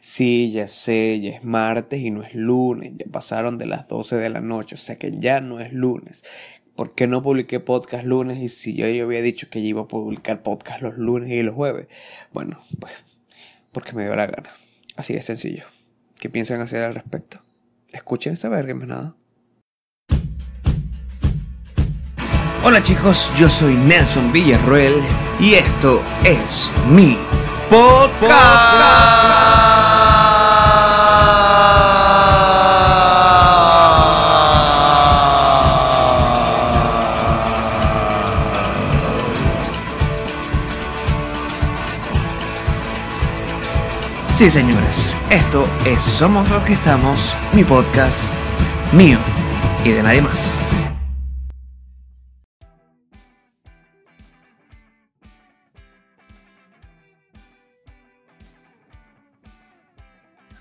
Sí, ya sé, ya es martes y no es lunes, ya pasaron de las 12 de la noche, o sea que ya no es lunes. ¿Por qué no publiqué podcast lunes y si yo, yo había dicho que iba a publicar podcast los lunes y los jueves? Bueno, pues porque me dio la gana. Así de sencillo. ¿Qué piensan hacer al respecto? Escuchen esa verga, más nada. Hola chicos, yo soy Nelson Villarroel y esto es mi Sí, señores, esto es Somos los que estamos, mi podcast, mío y de nadie más.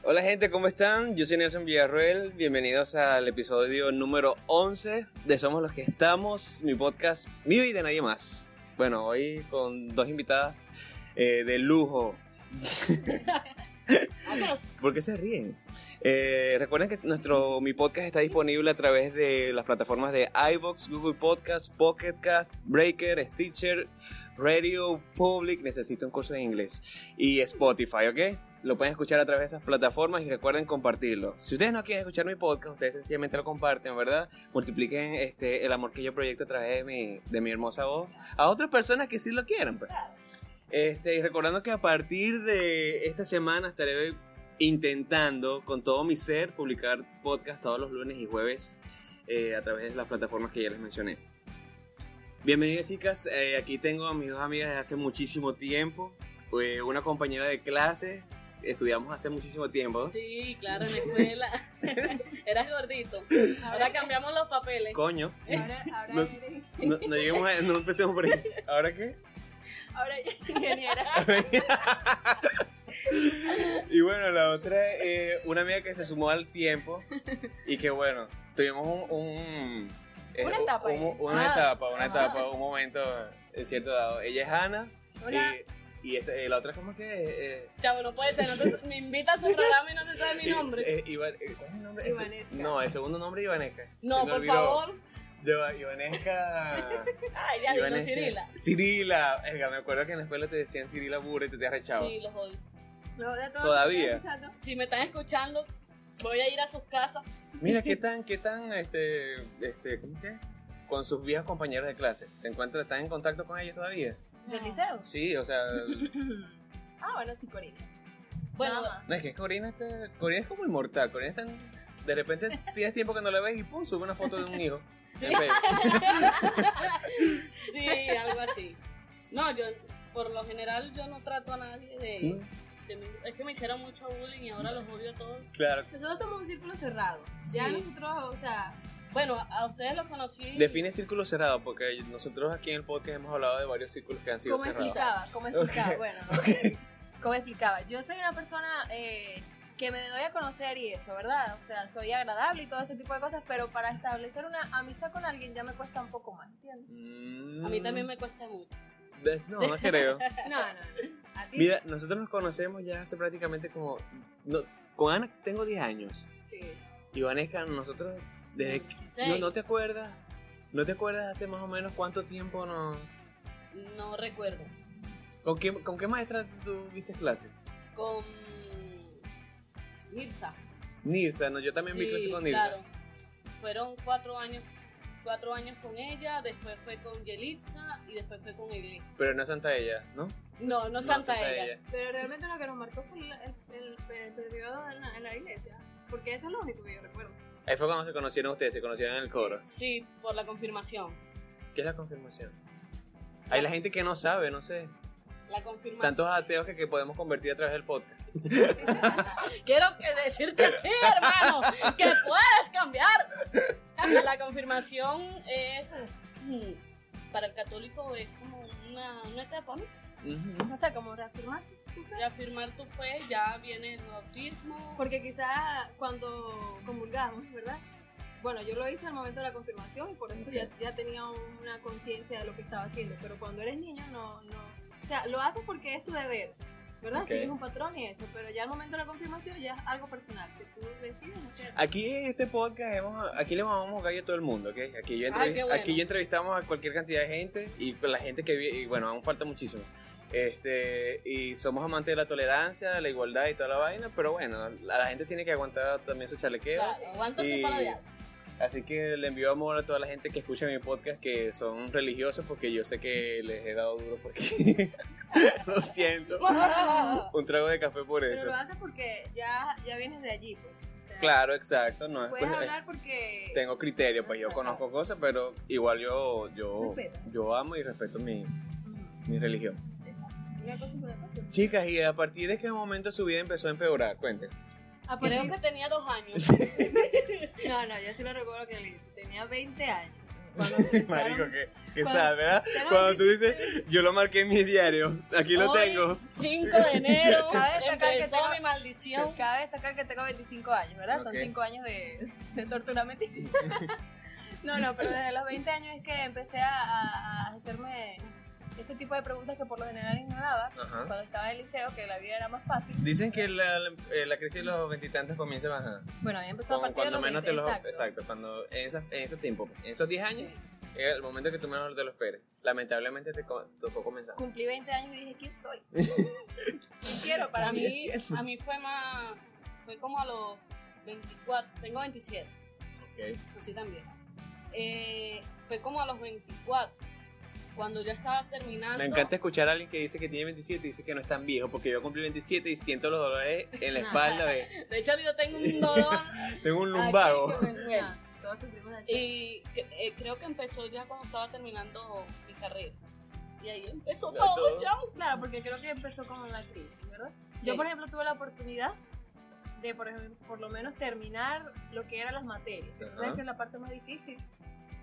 Hola gente, ¿cómo están? Yo soy Nelson Villarruel, bienvenidos al episodio número 11 de Somos los que estamos, mi podcast mío y de nadie más. Bueno, hoy con dos invitadas eh, de lujo. ¿Por qué se ríen? Eh, recuerden que nuestro, mi podcast está disponible a través de las plataformas de iVoox, Google Podcast, Pocket Cast, Breaker, Stitcher, Radio Public, necesito un curso de inglés, y Spotify, ¿ok? Lo pueden escuchar a través de esas plataformas y recuerden compartirlo. Si ustedes no quieren escuchar mi podcast, ustedes sencillamente lo comparten, ¿verdad? Multipliquen este, el amor que yo proyecto a través de mi, de mi hermosa voz a otras personas que sí lo quieran. Pues. Este, y recordando que a partir de esta semana estaré intentando con todo mi ser publicar podcast todos los lunes y jueves eh, a través de las plataformas que ya les mencioné. Bienvenidas chicas, eh, aquí tengo a mis dos amigas de hace muchísimo tiempo, eh, una compañera de clase estudiamos hace muchísimo tiempo. Sí, claro, en la escuela. Eras gordito. Ahora cambiamos los papeles. Coño. Ahora, ahora No- eres No, no lleguemos a, no empecemos por ahí. ¿Ahora qué? Ahora ingeniera. y bueno, la otra, eh, una amiga que se sumó al tiempo y que bueno, tuvimos un... un, eh, Una etapa un- una Ah. etapa, una Ah. etapa, un momento en cierto dado. Ella es Ana Hola. y, y esta- eh, la otra, ¿cómo que? Eh, Chavo, no puede ser. No te- me invitas a su programa y no te sabe mi eh, nombre. eh, eh, ¿Cuál es el nombre? Ivanesca. No, el segundo nombre es Ivanesca. no, por olvidó. favor. Yo, Ivanesca... Ay, ya digo, Cirila. Cirila. Verga, me acuerdo que en la escuela te decían Cirila Bura y tú te has rechado. Sí, los odio. No, de todo Todavía. lo que estoy escuchando. Si me están escuchando, voy a ir a sus casas. Mira, ¿qué tan, qué tan, este, este, ¿cómo que? Con sus viejos compañeros de clase. ¿Se encuentra, están en contacto con ellos todavía? ¿Del liceo? Sí, o sea, Ah, bueno, sí, Corina. Bueno, no es que Corina está, Corina es como inmortal. Corina está, en- de repente tienes tiempo que no la ves y pum, sube una foto de un hijo. Sí. Sí, algo así. No, yo, por lo general, yo no trato a nadie de. de mi- es que me hicieron mucho bullying y ahora los odio a todos. Claro. Nosotros somos un círculo cerrado. Ya Sí. nosotros, o sea, Bueno, a, ustedes los conocí. Define círculo cerrado, porque nosotros aquí en el podcast hemos hablado de varios círculos que han sido ¿cómo cerrados. explicaba? ¿Cómo explicaba? Ok. Bueno, no sé. ¿Cómo explicaba? Yo soy una persona eh, que me doy a conocer y eso, ¿verdad? O sea, soy agradable y todo ese tipo de cosas, pero para establecer una amistad con alguien ya me cuesta un poco más, ¿entiendes? Mm, A mí también me cuesta mucho. No, no creo. No, no, no. ¿A ti? Mira, nosotros nos conocemos ya hace prácticamente como... no, con Ana tengo 10 años. Sí. Y Vanesca, nosotros desde... que- ¿No te acuerdas? ¿No te acuerdas hace más o menos cuánto tiempo no... No recuerdo. ¿Con qué, con qué maestra tú viste clase? Con. Mirza. Nirsa, ¿no? Yo también vi Sí, clase con Nirsa. Claro. Fueron cuatro años. Cuatro años con ella, después fue con Yelitza y después fue con Egli. Pero no es Santa ella, ¿no? No, no, Santa, ella. Pero realmente lo que nos marcó fue el, el- el- el periodo en la, en la iglesia. Porque eso es lo único que yo recuerdo. Ahí fue cuando se conocieron ustedes, se conocieron en el coro. Sí, por la confirmación. ¿Qué es la confirmación? Hay la gente que no sabe, no sé. La confirmación. Tantos ateos que, que podemos convertir a través del podcast. Quiero decirte a ti, hermano, que puedes cambiar. La confirmación es. Para el católico es como una, una etapa, ¿no? Ujú. No sé, cómo reafirmar tu fe. Reafirmar tu fe, ya viene el bautismo. Porque quizás cuando comulgamos, ¿verdad? Bueno, yo lo hice al momento de la confirmación y por eso ya, ya tenía una conciencia de lo que estaba haciendo. Pero cuando eres niño, no, no. O sea, lo haces porque es tu deber. ¿verdad? Ok. Sigues un patrón y eso, pero ya al momento de la confirmación ya es algo personal, que tú decides hacer. Aquí en este podcast hemos, aquí le vamos a caer a todo el mundo, ¿ok? Aquí yo, Ay, bueno. aquí yo entrevistamos a cualquier cantidad de gente y con la gente que vi- y bueno, aún falta muchísimo. Este, y somos amantes de la tolerancia, de la igualdad y toda la vaina, pero bueno, la, gente tiene que aguantar también su chalequeo. Claro, aguanta Y- su paladial. Así que le envío amor a toda la gente que escucha mi podcast que son religiosos porque yo sé que les he dado duro porque lo siento. Un trago de café por Pero eso. lo haces porque ya, ya vienes de allí, pues. O sea, Claro, exacto, no es Puedes pues, hablar porque. tengo criterio, pues yo conozco cosas, pero igual yo yo Respeta. yo amo y respeto mi, Ujú, mi religión. Exacto. Una cosa una cosa. Chicas, y a partir de qué momento su vida empezó a empeorar, cuenten. A Creo que tenía dos años. No, no, yo sí lo recuerdo que tenía 20 años. Marico, que, que Cuando- sad, ¿verdad? Cuando tú 17. dices, yo lo marqué en mi diario, aquí lo Hoy, tengo. 5 de enero Cabe destacar que tengo- mi maldición. Cabe destacar que tengo 25 años, ¿verdad? Son Ok. 5 años de, de tortura mentira. no, no, pero desde los 20 años es que empecé a hacerme ese tipo de preguntas que por lo general ignoraba Ajá. cuando estaba en el liceo, que la vida era más fácil. Dicen que la, la, eh, la crisis de los veintitantos comienza a bajar. Bueno, había empezado a Cuando, partir de cuando los menos 20, te los. exacto. Exacto, cuando en, esa, en ese tiempo, pues, en esos 10 años, Sí. el momento que tú menos te lo esperes. Lamentablemente te tocó comenzar. Cumplí 20 años y dije, ¿quién soy? ¿Quién quiero para mí, a mí fue más. Fue como a los 24. Tengo 27. Ok. Pues sí, también. Eh, fue como a los 24. Cuando yo estaba terminando. Me encanta escuchar a alguien que dice que tiene 27 y dice que no es tan viejo, porque yo cumplí 27 y siento los dolores en la espalda. de- De hecho, yo tengo un dolor. Tengo un lumbago. todos Y eh, creo que empezó ya cuando estaba terminando mi carrera. Y ahí empezó todo, todo. Claro, porque creo que empezó con la crisis, ¿verdad? Sí. Yo, por ejemplo, tuve la oportunidad de, por, ejemplo, por lo menos terminar lo que eran las materias. Ajá. ¿Sabes que es la parte más difícil?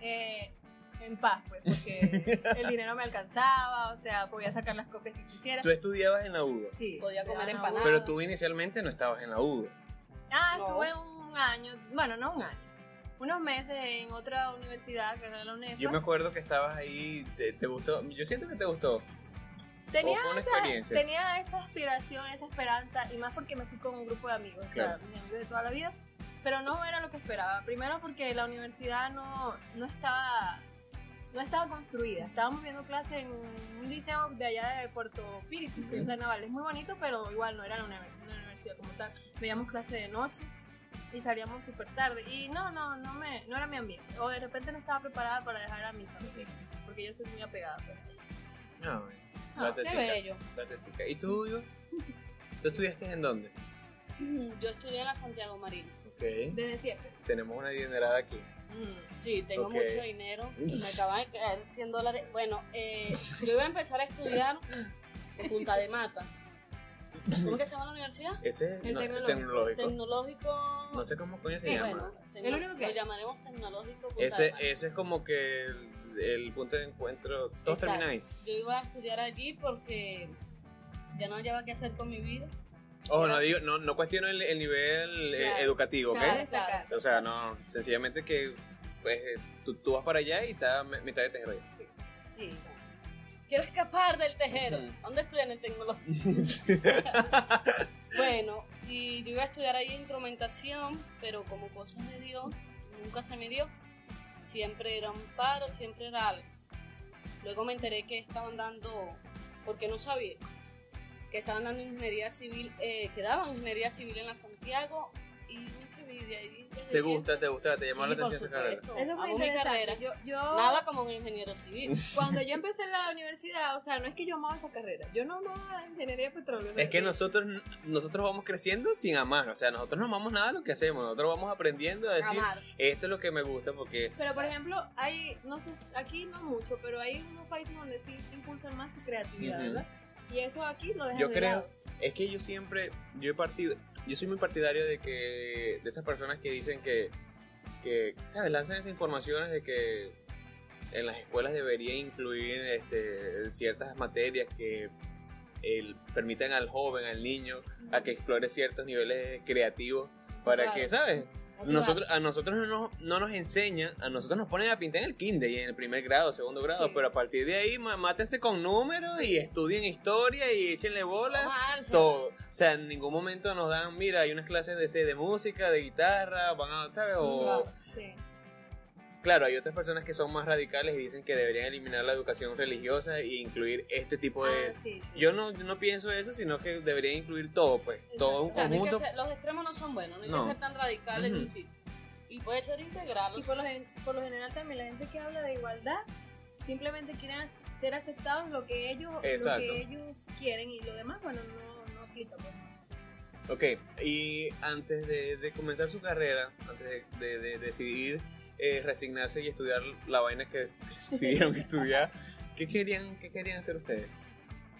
Eh, en paz, pues, porque el dinero me alcanzaba, o sea, podía sacar las copias que quisiera. Tú estudiabas en la UDO, Sí. Podía comer empanadas. pero tú inicialmente no estabas en la UDO. Ah, No. estuve un año, bueno, no un año, unos meses en otra universidad, que era la UNEFA. Yo me acuerdo que estabas ahí, te, te gustó. Yo siento que te gustó. tenía o fue una esa, experiencia. tenía esa aspiración, esa esperanza, y más porque me fui con un grupo de amigos, o sea, Claro. mis amigos de toda la vida, pero no era lo que esperaba. Primero porque la universidad no, no estaba no estaba construida. Estábamos viendo clases en un liceo de allá de Puerto Píritu, que es la naval. Es muy bonito, pero igual no era una, una universidad como tal. Veíamos clases de noche y salíamos súper tarde. Y no, no, no, me, no era mi ambiente. O de repente no estaba preparada para dejar a mi familia, porque yo soy muy apegada. pues. No, Ah, la qué bello. ¿Y tú, Hugo? ¿Tú estudiaste en dónde? Yo estudié en la Santiago Marino. Ok. Desde siempre. Tenemos una dinerada aquí. Mm. Sí, tengo mucho dinero. Me acaban de caer 100 dólares. Bueno, eh, yo iba a empezar a estudiar en Punta de Mata. ¿Cómo que se llama la universidad? Ese es El no, tecnológico. tecnológico. Tecnológico. No sé cómo coño se Sí, llama. bueno, El único que Lo llamaremos Tecnológico Punta ese, de Mata. ese es como que el, el punto de encuentro. Todos terminan ahí. Yo iba a estudiar allí porque ya no hallaba qué hacer con mi vida. Ojo, no, Era- digo, no, no cuestiono el, el nivel eh, Claro. educativo, ¿ok? Destacar. O sea, no, sencillamente que pues, eh, tú, tú vas para allá y está mitad de tejero. Sí. Quiero escapar del tejero. ¿Dónde estudian en tecnológico? Bueno, y yo iba a estudiar ahí instrumentación, pero como cosas de Dios, nunca se me dio. Siempre era un paro, siempre era algo. Luego me enteré que estaban dando, porque no sabía, que estaban dando ingeniería civil, eh, que daban ingeniería civil en la Santiago y de ahí. ¿Te gusta, te gusta, te llamó Sí, la atención esa carrera? Eso Amo mi carrera. Yo, yo, Nada como un ingeniero civil. Cuando yo empecé en la universidad, o sea, no es que yo amaba esa carrera. Yo no amaba la ingeniería de petróleo. Es que no nosotros, nosotros vamos creciendo sin amar, o sea, nosotros no amamos nada de lo que hacemos, nosotros vamos aprendiendo a decir, Amar. esto es lo que me gusta porque Pero por ejemplo, hay, no sé, aquí no mucho, pero hay unos países donde sí impulsan más tu creatividad. ¿verdad? Y eso aquí lo dejan yo de creo, lado. es que yo siempre, yo he partido, yo soy muy partidario de que, de esas personas que dicen que, que ¿sabes? Lanzan esas informaciones de que en las escuelas debería incluir este, ciertas materias que el, permitan al joven, al niño, a que explore ciertos niveles creativos para Claro. que, ¿sabes? Nosotros, a nosotros no nos, no nos enseñan, a nosotros nos ponen a pintar en el kinder y en el primer grado, segundo grado, Sí. pero a partir de ahí mátense con números y estudien historia y échenle bola. Todo. O sea, en ningún momento nos dan, mira, hay unas clases de, de música, de guitarra, van a, ¿sabes? O. Sí. Claro, hay otras personas que son más radicales y dicen que deberían eliminar la educación religiosa e incluir este tipo de... Ah, sí, sí. Yo no, no pienso eso, sino que deberían incluir todo, pues. Todo un O sea, no hay que conjunto. ser- los extremos no son buenos, no hay No. que ser tan radicales en Ujú. un sitio. Y puede ser integral. Y por lo, gen- por lo general también la gente que habla de igualdad simplemente quieren ser aceptados lo que ellos, lo Exacto. que ellos quieren y lo demás, bueno, no, no aplica. Pues. Ok, y antes de, de comenzar su carrera, antes de, de- de decidir eh, resignarse y estudiar la vaina que decidieron estudiar, ¿qué querían, ¿qué querían hacer ustedes?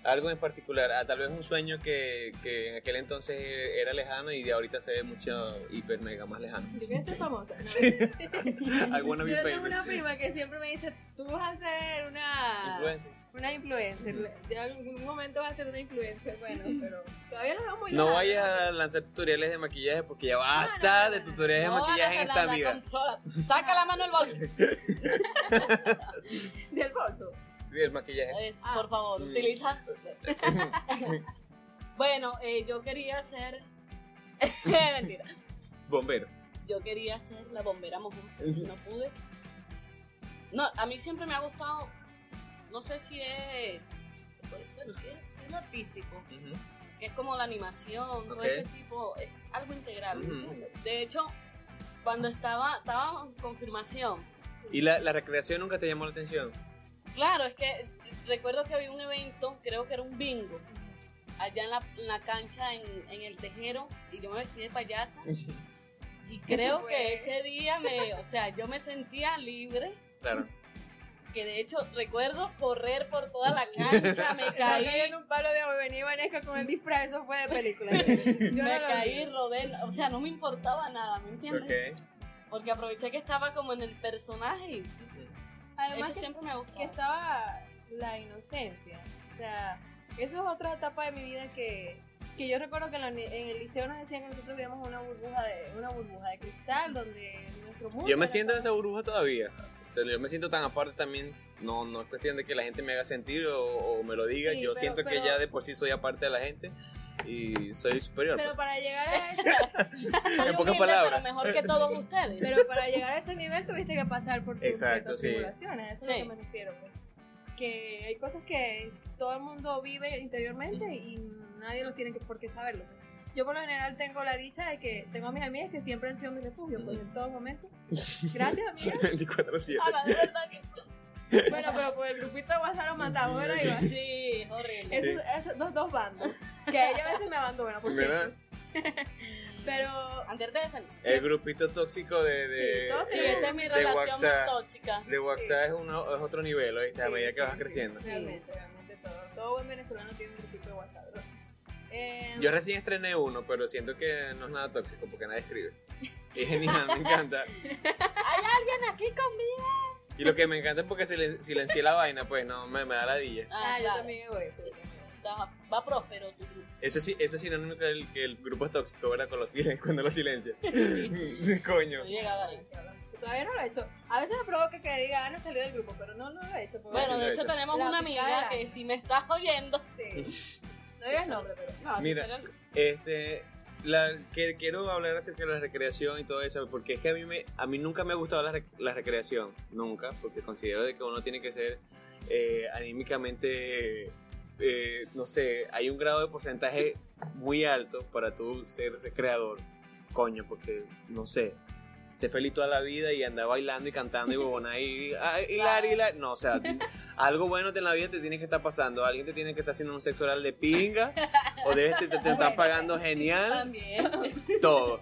Algo en particular, ah, tal vez un sueño que, que en aquel entonces era lejano y de ahorita se ve mucho hiper mega más lejano. Yo quiero ser famosa. ¿no? I wanna be Yo tengo famous. una prima que siempre me dice, tú vas a ser una Influencer. Una influencer. Ya en algún momento vas a ser una influencer, bueno, pero todavía lo veo muy No vayas a lanzar tutoriales de maquillaje porque ya basta no, no, de no. tutoriales de No, maquillaje en esta vida. Saca la mano del bolso. Del bolso. Sí, El maquillaje. Es, Ah. Por favor, Mm. utiliza. bueno, eh, yo quería ser. Mentira. Bombero. Yo quería ser la bombera mojón. No pude. No, a mí siempre me ha gustado. No sé si es. si se puede- Bueno, si es, si es lo artístico. que es como la animación, todo ese tipo, es algo integral. De hecho, cuando estaba, estaba en confirmación, ¿Y la, la recreación nunca te llamó la atención? claro, es que recuerdo que había un evento, creo que era un bingo, allá en la, en la cancha en, en el tejero, y yo me vestí de payasa, y creo que ese día me, o sea, yo me sentía libre, Claro. Que de hecho recuerdo correr por toda la cancha, me Caí en un palo de agua y venía Vanesca con el disfraz, eso fue de película. Yo me no lo caí, rodé, o sea, no me importaba nada, ¿me entiendes? Porque aproveché que estaba como en el personaje Además eso que, siempre me ha que estaba la inocencia. O sea, eso es otra etapa de mi vida que, que yo recuerdo que en, la uni- en el liceo nos decían que nosotros vivíamos una burbuja de una burbuja de cristal donde nuestro mundo Yo me siento en esa burbuja todavía. Entonces, Yo me siento tan aparte también. No, no es cuestión de que la gente me haga sentir o, o me lo diga. Sí, yo pero- siento que ya de por sí soy aparte de la gente y soy superior. Pero para llegar a ese, en pocas palabras. Mejor que todos ustedes. pero para llegar a ese nivel tuviste que pasar por tus Exacto, ciertas sí. tribulaciones, eso es Sí. lo que me refiero. pues. Que hay cosas que todo el mundo vive interiormente y nadie lo tiene que, por qué saberlo. Yo por lo general tengo la dicha de que tengo a mis amigas que siempre han sido mi refugio, pues en todo momento. Gracias, amigas. 24-7. Ahora, de verdad que Bueno, pero por el grupito de WhatsApp lo matamos, ¿verdad, Iván? sí, es horrible. Esos, esos dos, dos bandos. Que ella a veces me abandona, por ¿Verdad? cierto. Pero Antes de defender. El grupito tóxico de, de, Sí, tóxico. Sí, esa es mi de relación WhatsApp. más tóxica. de WhatsApp es, uno- es otro nivel, ¿oíste? a Sí, medida que vas sí, creciendo. Realmente, realmente todo. Todo buen venezolano tiene un grupito de WhatsApp. Eh, Yo recién estrené uno, pero siento que no es nada tóxico porque nadie escribe. Y es genial, me encanta. Hay alguien aquí conmigo. Y lo que me encanta es porque silen- silencié la vaina, pues no, me, me da la dilla. ah, Ah, yo claro. también hago eso. Va, va próspero tu grupo. Eso sí, eso sí, no es que el, que el grupo es tóxico, ¿verdad? Con los cuando lo silencia. Coño. No llegaba ahí. Todavía no lo he hecho. A veces me provoca que diga Ana salió del grupo, pero no, no lo he hecho. Bueno, sí de he hecho hecho. tenemos La una amiga que si me estás oyendo. Sí. No digas nombre, pero. No, Mira. Este, la, que, quiero hablar acerca de la recreación y todo eso, porque es que a mí, me, a mí nunca me ha gustado la, rec- la recreación, nunca, porque considero de que uno tiene que ser eh, anímicamente, eh, no sé, hay un grado de porcentaje muy alto para tú ser recreador, coño, porque, no sé, sé feliz toda la vida y anda bailando y cantando y bobona y hilar, hilar. No, o sea, algo bueno en la vida te tiene que estar pasando. Alguien te tiene que estar haciendo un sexo oral de pinga o debes te, te, te están pagando genial También. todo.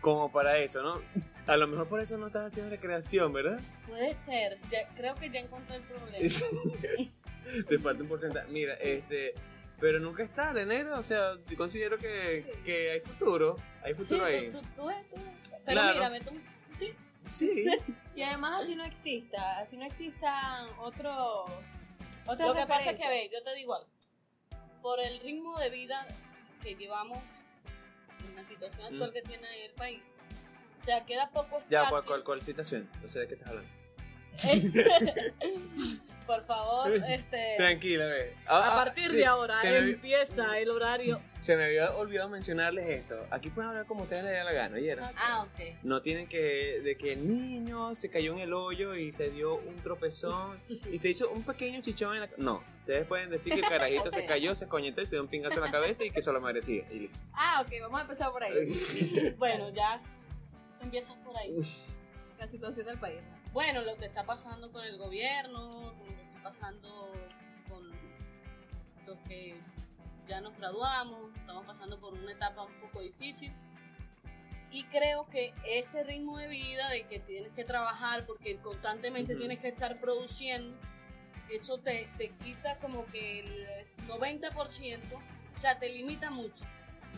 Como para eso, ¿no? A lo mejor por eso no estás haciendo recreación, ¿verdad? Puede ser. Ya- creo que ya encontré el problema. Te falta un porcentaje. Mira, este. Pero nunca es tarde, negro. O sea, sí considero que, que hay futuro. Hay Sí, futuro ahí. tú, tú, tú. Pero Claro. mírame tú. Sí. Sí. Y además así no exista, así no existan otro, otras Lo que pasa es que, ve, yo te digo algo. Por el ritmo de vida que llevamos en la situación actual Mm. que tiene el país, sea, queda poco espacio. Ya, ¿cuál, cuál, cuál citación? No sé de qué estás hablando. Por favor, este. Tranquila, ve. A Ah, ah, partir sí, de ahora se me, empieza el horario. se me había olvidado mencionarles esto. Aquí pueden hablar como ustedes les dé la gana, ¿oyeron? Ah, ok. No tienen que, de que el niño se cayó en el hoyo y se dio un tropezón y se hizo un pequeño chichón en la No, ustedes pueden decir que el carajito se cayó, se coñetó y se dio un pingazo en la cabeza y que eso lo merecía. Y listo. Ah, ok, vamos a empezar por ahí. Bueno, ya empiezas por ahí. La situación del país. ¿no? Bueno, lo que está pasando con el gobierno, pasando con los que ya nos graduamos, estamos pasando por una etapa un poco difícil. Y creo que ese ritmo de vida de que tienes que trabajar porque constantemente Ujú. tienes que estar produciendo, eso te, te quita como que el 90%, o sea, te limita mucho.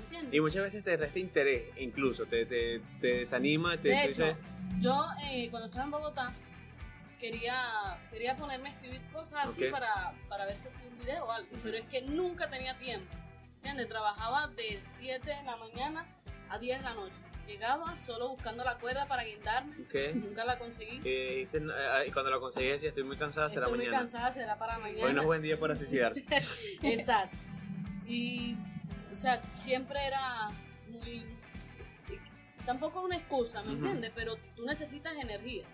¿Entiendes? Y muchas veces te resta interés, incluso, te, te, te desanima, te, De hecho, yo eh, cuando estaba en Bogotá quería, quería ponerme a escribir cosas así para, para ver si hacía un video o algo, pero es que nunca tenía tiempo. ¿Entiendes? Trabajaba de 7 de la mañana a 10 de la noche. Llegaba solo buscando la cuerda para guindarme, nunca la conseguí. Eh, dijiste, ah, y cuando lo conseguí decía, estoy muy cansada, será Estoy muy mañana. cansada, será para mañana. Hoy no es buen día para suicidarse. Exacto. Y, o sea, siempre era muy... Tampoco es una excusa, ¿me entiendes? Pero tú necesitas energía.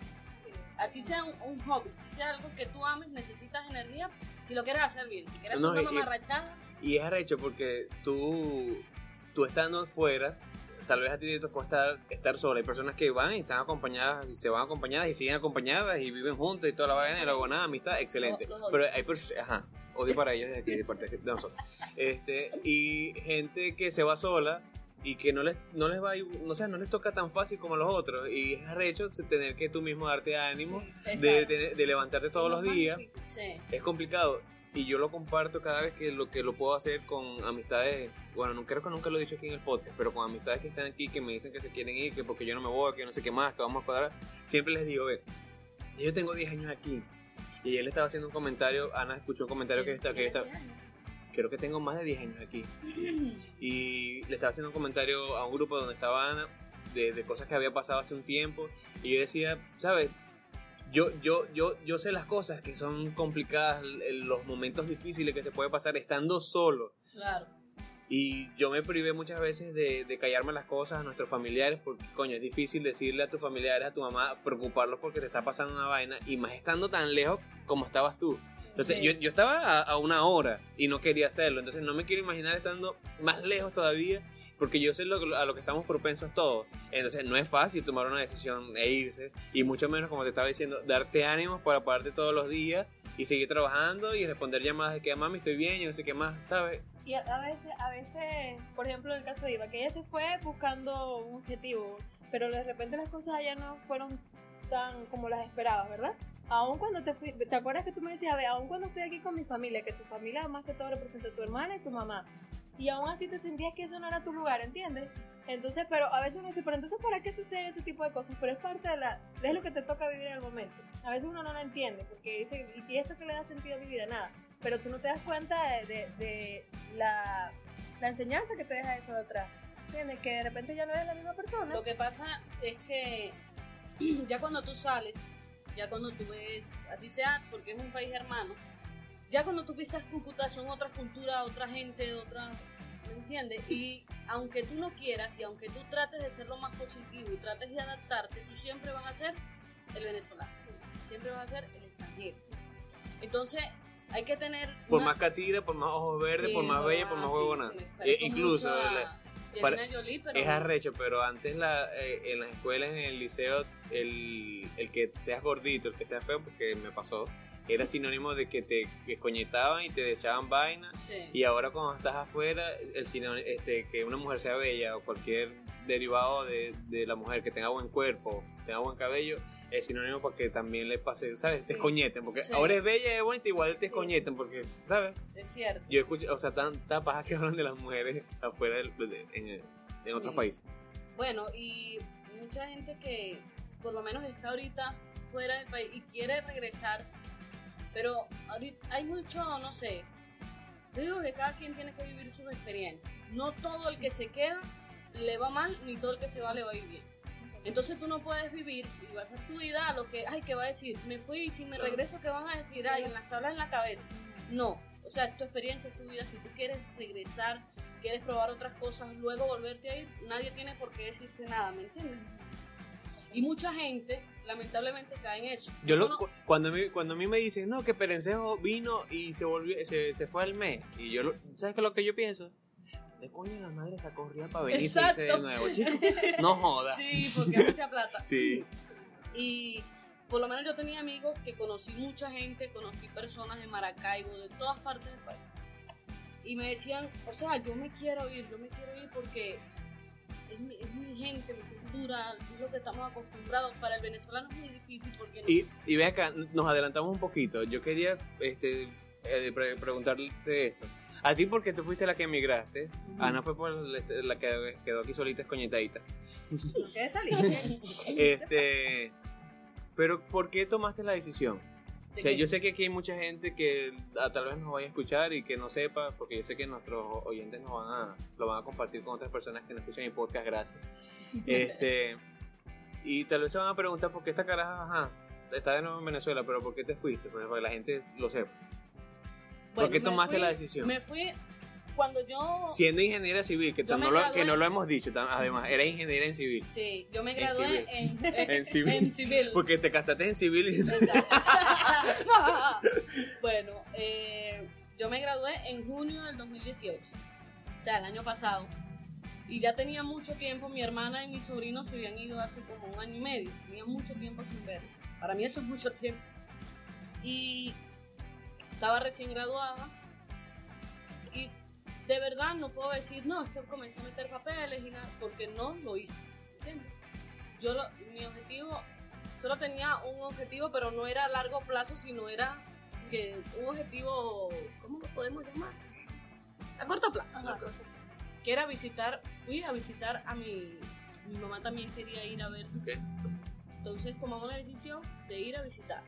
Así sea un, un hobby, si sea algo que tú ames, necesitas energía si lo quieres hacer bien. Si quieres No, hacer y- una y- mamarrachada, Y es arrecho porque tú, tú estando afuera, tal vez a ti te tocó estar, estar sola. Hay personas que van y están acompañadas, y se van acompañadas y siguen acompañadas y viven juntos y toda la vaina y luego nada, amistad, excelente. Pero hay personas, ajá, odio para ellos desde aquí, de parte de nosotros. Este, y gente que se va sola y que no les, no les va, a- no, sé, no les toca tan fácil como los otros. Y es arrecho tener que tú mismo darte ánimo de, levantarte todos los días. sí. es complicado. Y yo lo comparto cada vez que lo que lo puedo hacer con amistades. Bueno no creo que nunca lo he dicho aquí en el podcast pero con amistades que están aquí que me dicen que se quieren ir que porque yo no me voy que no sé qué más que vamos a cuadrar siempre les digo ve yo tengo 10 años aquí y él estaba haciendo un comentario Ana escuchó un comentario que está que está creo que tengo más de 10 años aquí y le estaba haciendo un comentario a un grupo donde estaba Ana de, de cosas que había pasado hace un tiempo y yo decía, ¿sabes? Yo, yo, yo, yo sé las cosas que son complicadas, los momentos difíciles que se puede pasar estando solo. Claro. Y yo me privé muchas veces de, de callarme las cosas a nuestros familiares porque, coño, es difícil decirle a tus familiares, a tu mamá, preocuparlos porque te está pasando una vaina y más estando tan lejos como estabas tú. Entonces, Sí. yo, yo estaba a, a una hora y no quería hacerlo. Entonces, no me quiero imaginar estando más lejos todavía porque yo sé lo, a lo que estamos propensos todos. Entonces, no es fácil tomar una decisión e irse y mucho menos, como te estaba diciendo, darte ánimos para pararte todos los días y seguir trabajando y responder llamadas de que, mami, estoy bien y no sé qué más, ¿sabes? Y a, a veces, a veces, por ejemplo, en el caso de Iva, que ella se fue buscando un objetivo, pero de repente las cosas allá no fueron tan como las esperabas, ¿verdad? Aún cuando te fui, ¿te acuerdas que tú me decías, a ver, aún cuando estoy aquí con mi familia, que tu familia más que todo representa a tu hermana y tu mamá, y aún así te sentías que eso no era tu lugar, ¿entiendes? Entonces, pero a veces uno dice, pero entonces, ¿para qué sucede ese tipo de cosas? Pero es parte de la, es lo que te toca vivir en el momento. A veces uno no lo entiende, porque dice, ¿y esto que le da sentido a mi vida? Nada. Pero tú no te das cuenta de, de- de la, la enseñanza que te deja eso de atrás. ¿Entiendes? Que de repente ya no eres la misma persona. Lo que pasa es que ya cuando tú sales, ya cuando tú ves, así sea, porque es un país hermano, ya cuando tú pisas Cúcuta son otras culturas, otra gente, otra, ¿me entiendes? Y aunque tú no quieras y aunque tú trates de ser lo más positivo y trates de adaptarte, tú siempre vas a ser el venezolano, siempre vas a ser el extranjero. Entonces, hay que tener... Por una- más catira, por más ojos verdes, Sí, por más bella, por ah, más sí, huevona. me Eh, parezco incluso mucho a la- Angelina para- Jolie, pero- es arrecho, pero antes la, eh, en las escuelas, en el liceo, el, el que seas gordito, el que seas feo, porque me pasó, era sinónimo de que te escoñetaban y te echaban vainas. Sí. Y ahora cuando estás afuera, el sinónimo, este, que una mujer sea bella o cualquier derivado de, de la mujer que tenga buen cuerpo, tenga buen cabello, es sinónimo para que también le pase, ¿sabes? Te Sí. escoñeten, porque Sí. ahora es bella y es bonita, igual te escoñeten, porque, ¿sabes? Es cierto. Yo escucho, o sea, tanta paja que hablan de las mujeres afuera del- de- en, en otros países. Bueno, y mucha gente que por lo menos está ahorita fuera del país y quiere regresar, pero ahorita hay mucho, no sé, yo digo que cada quien tiene que vivir sus experiencias. No todo el que se queda le va mal, ni todo el que se va le va a ir bien. Entonces tú no puedes vivir y vas a hacer tu vida a lo que, ay, ¿qué va a decir? Me fui y si me regreso, ¿qué van a decir? Ay, en las tablas en la cabeza. No, o sea, tu experiencia es tu vida. Si tú quieres regresar, quieres probar otras cosas, luego volverte a ir, nadie tiene por qué decirte nada, ¿me entiendes? Y mucha gente, lamentablemente, cae en eso. Yo lo, cu- cuando, a mí, cuando a mí me dicen, no, que Perencejo vino y se volvió se, se fue al mes. Y yo, lo- ¿sabes qué es lo que yo pienso? ¿De coño la madre sacó real para venirse y irse de Exacto. nuevo, chico? No joda. Sí, porque hay mucha plata. Sí. Y por lo menos yo tenía amigos que conocí mucha gente, conocí personas de Maracaibo, de todas partes del país. Y me decían, o sea, yo me quiero ir, yo me quiero ir porque es mi, es mi gente, mi cultura, es lo que estamos acostumbrados. Para el venezolano es muy difícil porque no- Y, y ve acá, nos adelantamos un poquito. Yo quería este, eh, pre- preguntarte esto. A ti, porque tú fuiste la que emigraste. Ana fue por la, este, la que quedó aquí solita escoñetadita. ¿Por qué? Este, pero, ¿por qué tomaste la decisión? O sea, yo sé que aquí hay mucha gente que ah, tal vez nos vaya a escuchar y que no sepa, porque yo sé que nuestros oyentes nos van a, lo van a compartir con otras personas que no escuchan mi podcast, gracias. Este, y tal vez se van a preguntar por qué esta caraja, ajá, está de nuevo en Venezuela, pero ¿por qué te fuiste? Pues para que la gente lo sepa. Bueno, ¿Por qué tomaste fui- la decisión? Me fui cuando yo... Siendo ingeniera civil, que, no lo, que no lo hemos dicho, además, eres ingeniera en civil. Sí, yo me En gradué civil. en, En civil. en civil. Porque te casaste en civil y... bueno, eh, yo me gradué en junio del 2018, o sea, el año pasado. Y ya tenía mucho tiempo, mi hermana y mi sobrino se habían ido hace como un año y medio. Tenía mucho tiempo sin verlos. Para mí eso es mucho tiempo. Y estaba recién graduada. De verdad no puedo decir, no, es que comencé a meter papeles y nada, porque no lo hice. ¿entiendes? Yo lo- mi objetivo, solo tenía un objetivo, pero no era a largo plazo, sino era que un objetivo, ¿cómo lo podemos llamar? A corto plazo. Ajá. Que era visitar, fui a visitar a mi, mi mamá también quería ir a ver. Ok. Entonces tomamos la decisión de ir a visitar.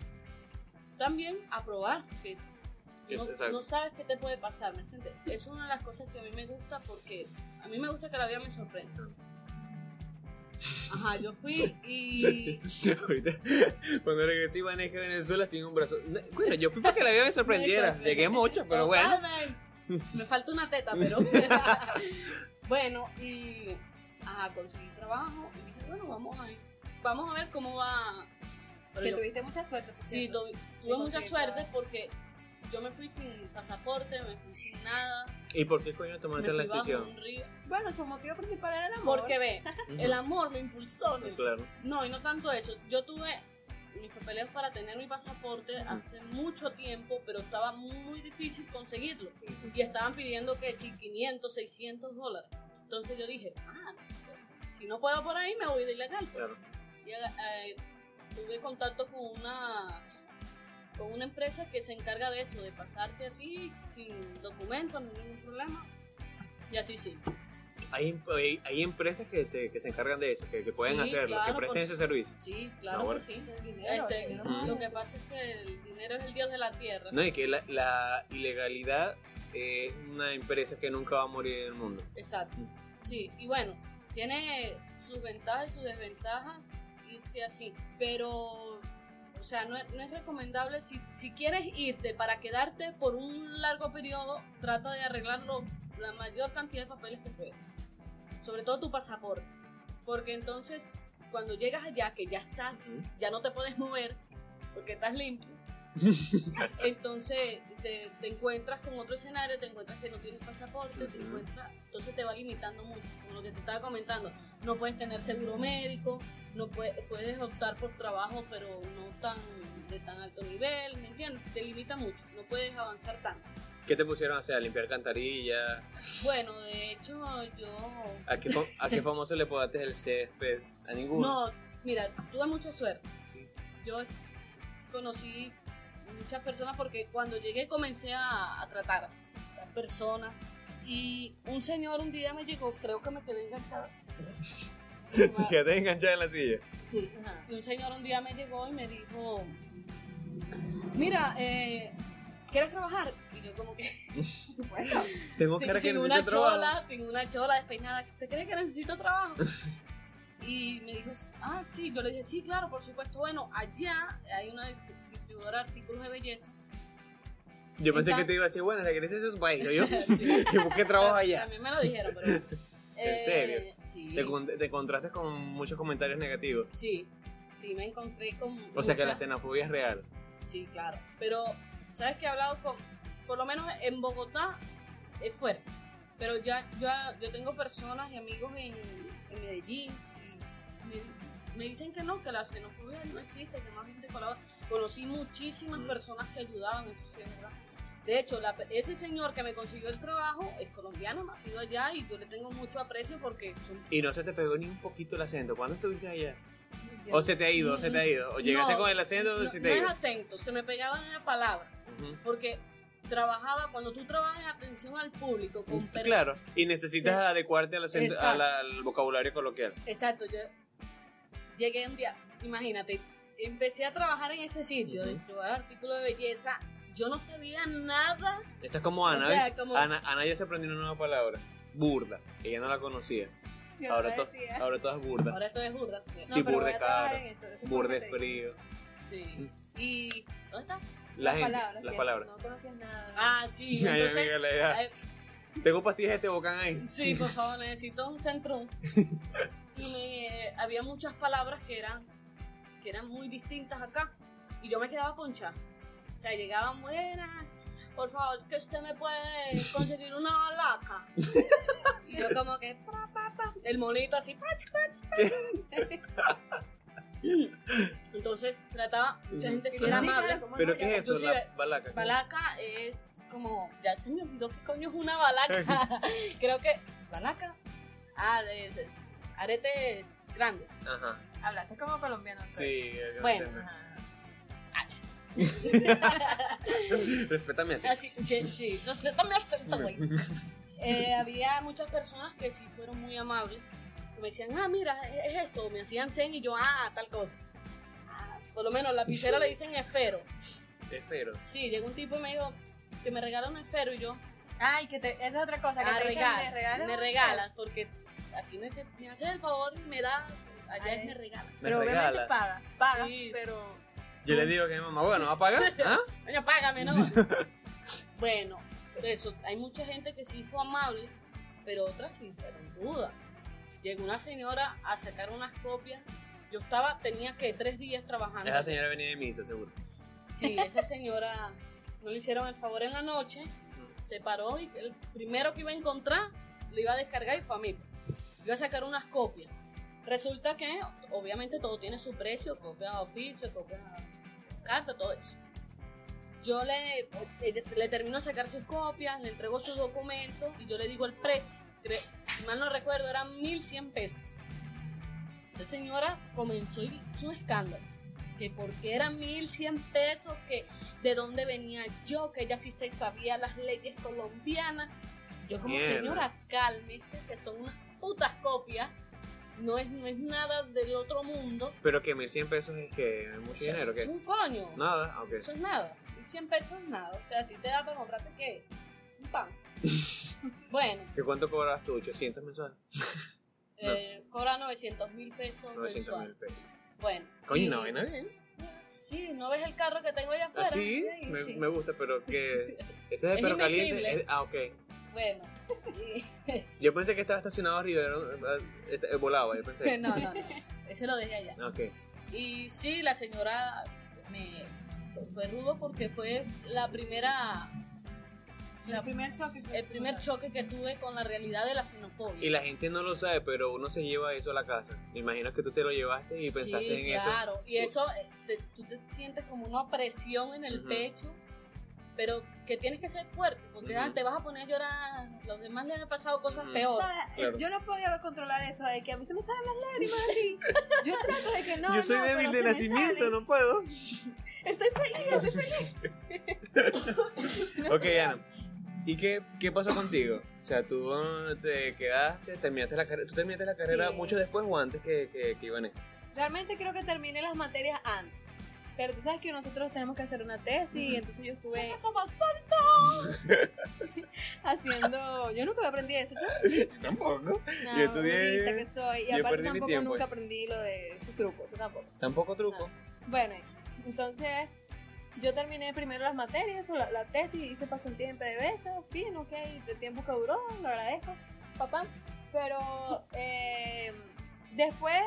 También a probar, que no, sabes qué te puede pasar, ¿me entiendes? Es una de las cosas que a mí me gusta porque a mí me gusta que la vida me sorprenda. Ajá, yo fui y... Ahorita, cuando regresé iba a Venezuela sin un brazo. No, Bueno, yo fui para que la vida me sorprendiera. Me Llegué mocha, pero bueno. Me falta una teta, pero... bueno, y... Ajá, conseguí trabajo y dije, bueno, vamos a ir. Vamos a ver cómo va... Pero Que yo- tuviste mucha suerte. por Sí, tuve mucha suerte porque yo me fui sin pasaporte, me fui sin nada, ¿Y por qué coño tomaste la decisión? Bueno, su motivo principal era el amor. Porque ve, el amor me impulsó. Nelson. Claro. No, y no tanto eso. Yo tuve mis papeleos para tener mi pasaporte hace mucho tiempo, pero estaba muy difícil conseguirlo. Y estaban pidiendo que si 500, 600 dólares. Entonces yo dije, ah, si no puedo por ahí, me voy de ilegal. Claro. Y, eh, tuve contacto con una con una empresa que se encarga de eso, de pasarte a ti sin documentos, ni ningún problema. Y así sí. Hay, hay, hay empresas que se, que se encargan de eso, que, que pueden Sí, hacerlo, claro, que presten ese servicio. Sí, claro bueno. que sí. El dinero, Este, el dinero. Ujú. Lo que pasa es que el dinero es el dios de la tierra. No, y que la, la ilegalidad es una empresa que nunca va a morir en el mundo. Exacto. Sí, y bueno, tiene sus ventajas y sus desventajas irse así, pero, o sea, no es, no es recomendable, si, si quieres irte para quedarte por un largo periodo, trata de arreglarlo la mayor cantidad de papeles que puedas, sobre todo tu pasaporte, porque entonces cuando llegas allá, que ya estás, ya no te puedes mover, porque estás limpio, entonces te, te encuentras con otro escenario, te encuentras que no tienes pasaporte, te encuentras, entonces te va limitando mucho, como lo que te estaba comentando. No puedes tener seguro médico, no puedes, puedes optar por trabajo, pero no tan de tan alto nivel, ¿me entiendes? Te limita mucho, no puedes avanzar tanto. ¿Qué te pusieron a hacer? ¿A limpiar cantarillas? Bueno, de hecho, yo ¿A qué, a qué famoso le podaste el césped? ¿A ninguno? no, mira, tuve mucha suerte. Sí. yo conocí muchas personas porque cuando llegué comencé a, a tratar a las personas y un señor un día me llegó, creo que me quedé enganchada. Sí, quedaste enganchada en la silla. Sí, y un señor un día me llegó y me dijo, mira, eh, ¿quieres trabajar? Y yo como que Por supuesto. Tengo sin, cara sin una trabajo. chola, sin una chola despeinada, ¿usted cree que necesito trabajo? Y me dijo, ah, sí, yo le dije, sí, claro, por supuesto. Bueno, allá hay una dist- distribuidora de artículos de belleza. Yo pensé Está- que te iba a decir, bueno, regrese a su país, ¿no? yo. Sí. que busque trabajo allá. También me lo dijeron, pero... ¿En serio? Sí. Te, con- te con muchos comentarios negativos. Sí, sí, me encontré con... O sea que la xenofobia es real. Sí, claro. Pero, ¿sabes que he hablado con, por lo menos en Bogotá, es fuerte. Pero ya, ya yo tengo personas y amigos en, en Medellín y me, me dicen que no, que la xenofobia no existe, que más gente colabora. Conocí muchísimas Mm. personas que ayudaban, es verdad. De hecho, la- ese señor que me consiguió el trabajo es colombiano, nacido allá y yo le tengo mucho aprecio porque son Y no se te pegó ni un poquito el acento. ¿Cuándo estuviste allá? O se te ha ido, o se te ha ido. O llegaste No, con el acento o no, se no te ha es ido. acento, se me pegaba en la palabra. Porque trabajaba, cuando tú trabajas en atención al público con personas. Claro, y necesitas Sí. adecuarte al, acento, al vocabulario coloquial. Exacto, yo llegué un día, imagínate, empecé a trabajar en ese sitio de Ujú. probar artículos de belleza. Yo no sabía nada. Esta es como Ana, O sea, ¿ves? como- Ana, Ana ya se aprendió una nueva palabra. Burda. Ella no la conocía. yo Ahora, to- ahora todas burda. Ahora esto es burda. No, Sí, pero burde voy a trabajar caro, eso, frío. Sí. ¿Y dónde está? La Las gente, palabras. las palabras. No conocías nada. Ah, sí. Ay, Entonces, amiga, la idea. ay, Tengo pastillas de este bocán ahí. sí, por favor, necesito un centro. Y me, había muchas palabras que eran, que eran muy distintas acá. Y yo me quedaba ponchada. O sea, llegaban buenas. Por favor, es que usted me puede conseguir una balaca. Y yo como que, pa, pa, pa. El monito así, pach, pach, pach. Entonces trataba, mucha gente sí era amable. claro, ¿cómo ¿Pero qué es eso? La balaca. Balaca es como, ya se me olvidó qué coño es una balaca. Creo que, balaca. Ah, es, aretes grandes. Ajá. Hablaste como colombiano. entonces. Sí. yo Bueno. Ah, ch- Respétame así. Así, sí, sí, respeta mi acento, güey. Eh, había muchas personas que sí fueron muy amables. que Me decían, ah, mira, es esto. Me hacían sen y yo, ah, tal cosa. Ah, por lo menos la lapicera le dicen esfero. Espero. Sí, llegó un tipo y me dijo que me regala un esfero y yo, Ay, que te, esa es otra cosa. Que ah, te dicen, regala, me regalas. me regalas, porque aquí me, me haces el favor y me das, allá Ay. me regalas. Me Pero obviamente regalas. paga. Paga, Sí. pero. Yo le digo que mi mamá, bueno, ¿va a pagar? ¿Ah? Coño, págame, ¿no? bueno, eso, hay mucha gente que sí fue amable, pero otras sí fueron rudas. Llegó una señora a sacar unas copias. Yo estaba, tenía que tres días trabajando. Esa señora venía de misa, seguro. Sí, esa señora no le hicieron el favor en la noche, se paró y el primero que iba a encontrar le iba a descargar y fue a mí. Iba a sacar unas copias. Resulta que, obviamente, todo tiene su precio: copia de oficio, copia de carta, todo eso. Yo le, ella- le termino de sacar sus copias, le entrego sus documentos y yo le digo el precio. Si mal no recuerdo, eran 1100 pesos. La señora comenzó y hizo un escándalo que porque eran 1100 pesos, que de dónde venía yo, que ella sí se sabía las leyes colombianas. Yo como Mierda. señora, cálmese, que son unas putas copias, no es, no es nada del otro mundo. Pero que 1100 pesos es que mucho O sea, dinero, Es que un coño. nada, Ah, ok. Eso es nada. 1100 pesos es nada. O sea, si te da para comprarte qué? Un pan. bueno, ¿Y cuánto cobrabas tú? 800 mensuales. No. eh, cobra 900 mil pesos 900 mil pesos. Bueno. Coño, y- no, vaina bien. Sí, ¿no ves el carro que tengo allá Ah, afuera? sí, Sí, me, sí. me gusta, pero que. Ese es de Es perro caliente. es- ah, ok. Bueno, Yo pensé que estaba estacionado arriba, era- eh, eh, volaba, yo pensé. no, no, no, ese lo dejé allá. Ok. Y sí, la señora me fue rudo porque fue la primera, El primer choque. que- el primer choque que tuve con la realidad de la xenofobia. Y la gente no lo sabe, pero uno se lleva eso a la casa. Me imagino que tú te lo llevaste y pensaste sí, en eso. claro. Y eso, eh, te- tú te sientes como una presión en el pecho, pero que tienes que ser fuerte, porque ah, te vas a poner a llorar. Los demás les han pasado cosas Ujú. peores. Claro. Yo no podía controlar eso de que a mí se me salen las lágrimas así. Yo trato de que no. Yo soy no, débil de nacimiento, no puedo. Estoy feliz, estoy feliz. Ok, Ana. ¿Y qué, qué pasó contigo? O sea, tú uh, te quedaste, terminaste la carrera. ¿Tú terminaste la carrera Sí. mucho después o antes que, que, que Iván? Realmente creo que terminé las materias antes. Pero tú sabes que nosotros tenemos que hacer una tesis, y entonces yo estuve Eso más alto. haciendo. Yo nunca aprendí eso, ¿sí? Yo tampoco. No, Yo estudié- bonita que soy. Y yo aparte tampoco tiempo nunca aprendí lo de trucos, eso tampoco. Tampoco truco. Bueno, entonces yo terminé primero las materias, o la, la tesis, hice pasantía en PDVSA, fin, ok, el tiempo que duró, lo agradezco, papá. Pero eh, después,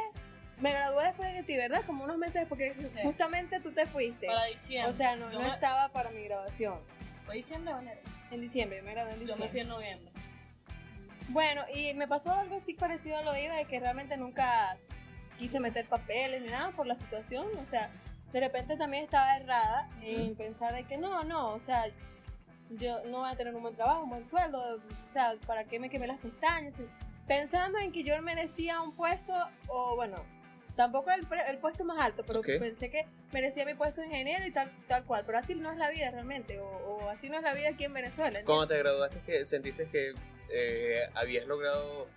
me gradué después de ti, ¿verdad? Como unos meses, porque Sí. justamente tú te fuiste. Para diciembre. O sea, no, Yo no estaba para mi graduación. ¿Fue diciembre o enero? En diciembre, yo me gradué en Yo diciembre. me fui en noviembre. Bueno, y me pasó algo así parecido a lo de Iba, de que realmente nunca quise meter papeles ni nada por la situación. O sea, de repente también estaba errada en pensar de que no, no, o sea, yo no voy a tener un buen trabajo, un buen sueldo, o sea, ¿para qué me quemé las pestañas? Pensando en que yo merecía un puesto, o bueno, tampoco el, pre- el puesto más alto, pero Ok. pensé que merecía mi puesto de ingeniero y tal, tal cual. Pero así no es la vida realmente, o, o así no es la vida aquí en Venezuela. ¿entiendes? Cuando te graduaste, que ¿sentiste que eh, habías logrado,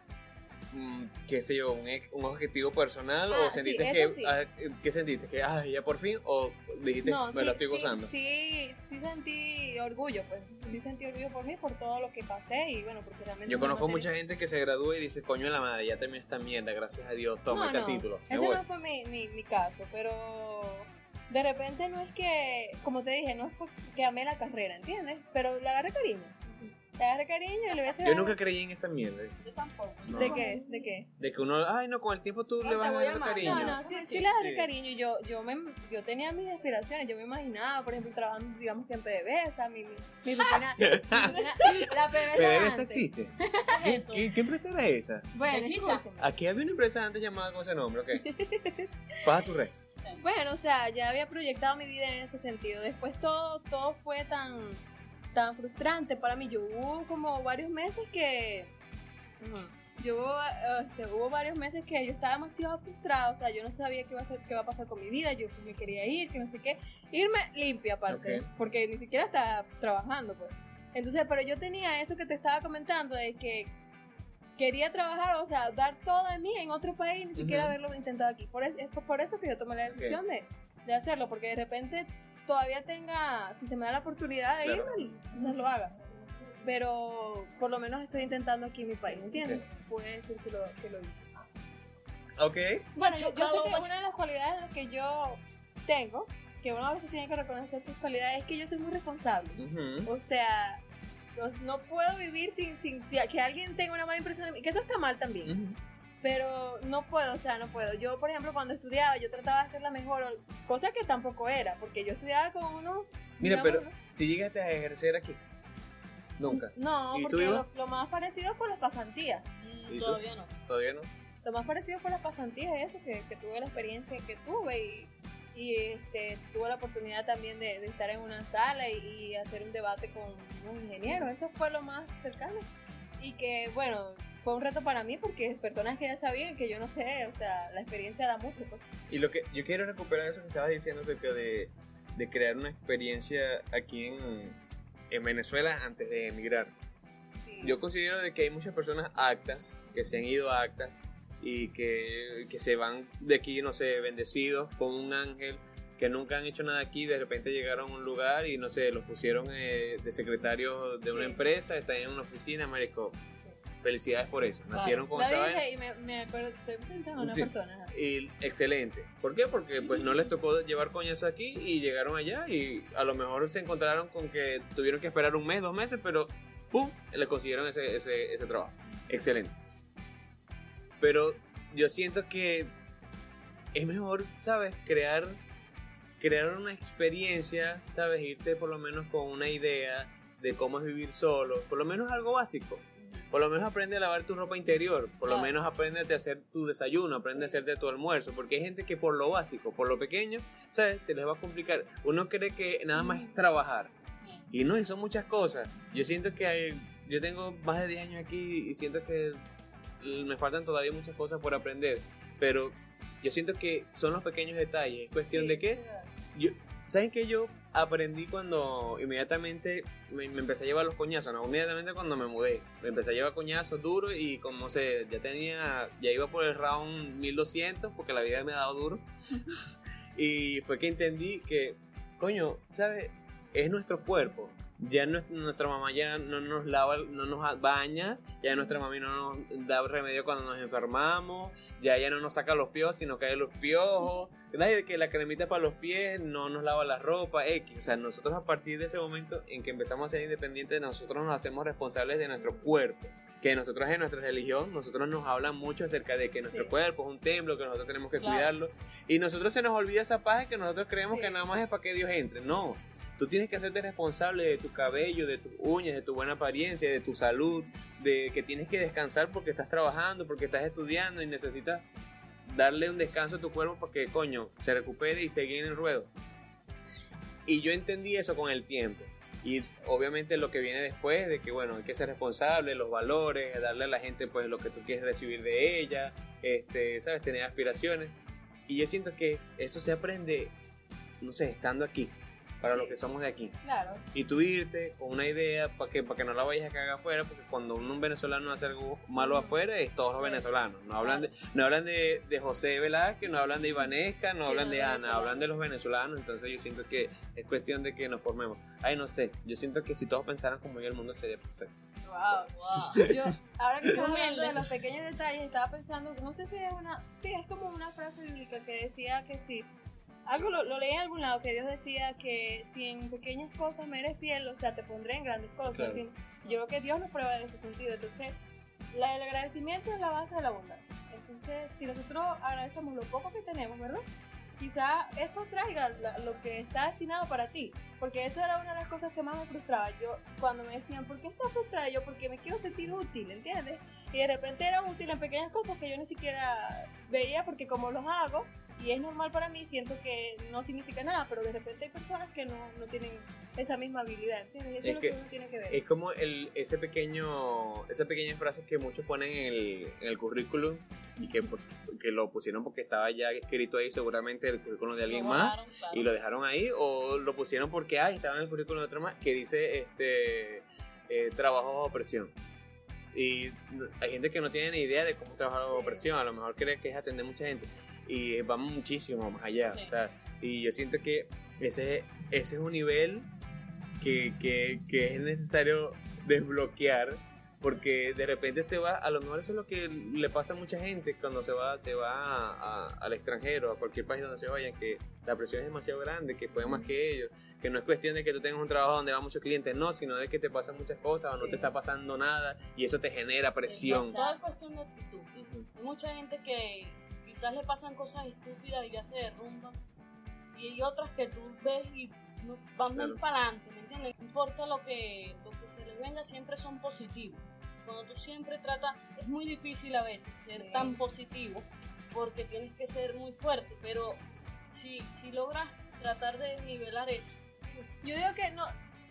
qué sé yo, un, un objetivo personal? Ah, ¿O sentiste que, sí. ah, ¿qué sentiste? ¿Que ah, ya por fin? ¿O dijiste, No, me sí, la estoy gozando? Sí, sí sentí orgullo, pues. Sí sentí orgullo por mí, por todo lo que pasé y bueno, porque realmente. Yo conozco mucha gente que se gradúa y dice, coño de la madre, ya terminé esta mierda, gracias a Dios, toma No, este título. Ese voy. no fue mi, mi, mi caso, pero de repente no es que, como te dije, no es que amé la carrera, ¿entiendes? Pero le agarré cariño. Le agarré cariño y le voy a hacer. Yo nunca creí en esa mierda. Yo tampoco. No. ¿De qué? ¿De qué? De que uno, ay, no, con el tiempo tú No, le te vas a amar. cariño. No, no, sí, Sí, sí le agarré sí. cariño. Yo, yo, me, yo tenía mis aspiraciones. Yo me imaginaba, por ejemplo, trabajando, digamos que en PDVSA, mi, mi, mi rutina. la PDVSA. ¿PDVSA antes. existe? ¿Qué ¿Qué, qué- empresa era esa? Bueno, ¿De chicha? escúchame. Aquí había una empresa antes llamada con ese nombre, ¿ok? Pasa su resto. Bueno, o sea, ya había proyectado mi vida en ese sentido. Después todo, todo fue tan, tan frustrante para mí. Yo hubo como varios meses que... Yo este, hubo varios meses que yo estaba demasiado frustrada, o sea, yo no sabía qué iba a, hacer, qué iba a pasar con mi vida, yo me quería ir, que no sé qué, irme limpia aparte, Ok. porque ni siquiera estaba trabajando, pues. Entonces, pero yo tenía eso que te estaba comentando, de que quería trabajar, o sea, dar todo de mí en otro país, ni siquiera haberlo intentado aquí. Por, es, es por eso que yo tomé la decisión de, de hacerlo, porque de repente todavía tenga, si se me da la oportunidad de Claro. irme, quizás lo haga. Pero por lo menos estoy intentando aquí en mi país, ¿entiendes? Puede decir que lo, que lo hice. ¿Ok? Bueno, yo, yo sé que una de las cualidades que yo tengo, que uno a veces tiene que reconocer sus cualidades, es que yo soy muy responsable. O sea, pues, no puedo vivir sin, sin, sin que alguien tenga una mala impresión de mí, que eso está mal también. Pero no puedo, o sea, no puedo. Yo, por ejemplo, cuando estudiaba, yo trataba de hacer la mejor, cosa que tampoco era, porque yo estudiaba con uno. Mira, digamos, pero ¿no? si llegaste a ejercer aquí, nunca. No, ¿Y tú, porque lo, lo más parecido fue las pasantías. Mm. Todavía no. Todavía no. Lo más parecido fue las pasantías, eso, que, que tuve la experiencia que tuve y, y, este, tuve la oportunidad también de, de estar en una sala y, y hacer un debate con un ingeniero. Eso fue lo más cercano. Y que, bueno, fue un reto para mí porque es personas que ya sabían que yo no sé, o sea, la experiencia da mucho. Pues. Y lo que yo quiero recuperar eso que estabas diciendo acerca de, de crear una experiencia aquí en, en Venezuela antes de emigrar. Yo considero de que hay muchas personas actas, que se han ido a actas y que, que se van de aquí, no sé, bendecidos con un ángel, que nunca han hecho nada aquí, de repente llegaron a un lugar y no sé, los pusieron eh, de secretario de una Sí. empresa, están en una oficina, marico. Felicidades por eso. Nacieron con esa y me, me acuerdo, estoy pensando en una Sí. persona. Y excelente. ¿Por qué? Porque pues no les tocó llevar coñazo aquí y llegaron allá y a lo mejor se encontraron con que tuvieron que esperar un mes, dos meses, pero ¡pum! le consiguieron ese, ese, ese trabajo. Excelente. Pero yo siento que es mejor, ¿sabes? Crear, crear una experiencia, ¿sabes? Irte por lo menos con una idea de cómo es vivir solo, por lo menos algo básico. Por lo menos aprende a lavar tu ropa interior. Por lo menos aprende a hacer tu desayuno, aprende a hacerte tu almuerzo. Porque hay gente que por lo básico, por lo pequeño, ¿sabes? Se les va a complicar. Uno cree que nada más es trabajar. Y no, y son muchas cosas. Yo siento que hay- yo tengo más de 10 años aquí y siento que me faltan todavía muchas cosas por aprender. Pero yo siento que son los pequeños detalles. Es cuestión Sí, de que verdad. yo, ¿Saben que yo aprendí cuando inmediatamente me, me empecé a llevar los coñazos? No, inmediatamente cuando me mudé. Me empecé a llevar coñazos duros y como se, ya tenía, ya iba por el round 1200 porque la vida me ha dado duro. y fue que entendí que, coño, ¿sabes? Es nuestro cuerpo. Ya no- nuestra mamá ya no nos lava, no nos baña, ya nuestra mami no nos da remedio cuando nos enfermamos, ya ella no nos saca los piojos, sino cae los piojos, Nadie que la cremita para los pies no nos lava la ropa, X. O sea, nosotros a partir de ese momento en que empezamos a ser independientes, nosotros nos hacemos responsables de nuestro cuerpo. Que nosotros en nuestra religión, nosotros nos hablan mucho acerca de que nuestro Sí. cuerpo es un templo, que nosotros tenemos que Claro. cuidarlo. Y nosotros se nos olvida esa paja que nosotros creemos Sí. que nada más es para que Dios entre. No. Tú tienes que hacerte responsable de tu cabello, de tus uñas, de tu buena apariencia, de tu salud, de que tienes que descansar porque estás trabajando, porque estás estudiando y necesitas darle un descanso a tu cuerpo para que, coño, se recupere y seguir en el ruedo. Y yo entendí eso con el tiempo. Y obviamente lo que viene después de que, bueno, hay que ser responsable, los valores, darle a la gente pues lo que tú quieres recibir de ella, este, ¿sabes? Tener aspiraciones. Y yo siento que eso se aprende, no sé, estando aquí, para los que somos de aquí. Claro. Y tú irte con una idea para que, para que no la vayas a cagar afuera, porque cuando un venezolano hace algo malo afuera, es todos los Sí. venezolanos. No hablan, de, no hablan de, de José Velázquez, no hablan de Ivanesca, no Sí, hablan de de Ana, hablan de los venezolanos. Entonces yo siento que es cuestión de que nos formemos. Ay, no sé, yo siento que si todos pensaran como yo, el mundo sería perfecto. Wow. Wow. Yo, ahora que estamos hablando de los pequeños detalles, estaba pensando, no sé si es una, sí, es como una frase bíblica que decía que si, algo lo, lo leí en algún lado, que Dios decía que si en pequeñas cosas me eres fiel, o sea, te pondré en grandes cosas. Claro. Yo creo que Dios nos prueba en ese sentido. Entonces, la, el agradecimiento es la base de la abundancia. Entonces, si nosotros agradecemos lo poco que tenemos, ¿verdad? Quizá eso traiga la- lo que está destinado para ti. Porque eso era una de las cosas que más me frustraba. Yo, cuando me decían, ¿por qué estás frustrada? Yo, porque me quiero sentir útil, ¿entiendes? Y de repente era útil en pequeñas cosas que yo ni siquiera veía, porque como los hago, y es normal para mí, siento que no significa nada, pero de repente hay personas que no, no tienen esa misma habilidad, ¿entiendes? Y Eso Es es, lo que, que- uno tiene que ver. Es como el, ese pequeño, esa pequeña frase que muchos ponen en el, en el currículum y que, pues, que lo pusieron porque estaba ya escrito ahí seguramente el currículum de alguien más. claro. y lo dejaron ahí o lo pusieron porque ay, estaba en el currículum de otro más que dice este eh, trabajo bajo presión y hay gente que no tiene ni idea de cómo trabajar bajo presión a lo mejor cree que es atender mucha gente y vamos muchísimo más allá Sí. o sea y yo siento que ese ese es un nivel que, que, que es necesario desbloquear porque de repente te va, a lo mejor eso es lo que le pasa a mucha gente cuando se va, se va a- a- al extranjero, a cualquier país donde se vayan, que la presión es demasiado grande, que pueden más que ellos, que no es cuestión de que tú tengas un trabajo donde va muchos clientes, no, sino de que te pasan muchas cosas o no Sí. te está pasando nada y eso te genera presión. Es cuestión de actitud. Hay mucha gente que quizás le pasan cosas estúpidas y ya se derrumban. Y hay otras que tú ves y no- van Claro. muy para adelante, ¿me entiendes? No importa lo que, lo que se les venga, siempre son positivos. Cuando tú siempre tratas, es muy difícil a veces ser Sí. tan positivo porque tienes que ser muy fuerte, pero si, si logras tratar de nivelar eso, Yo digo que no,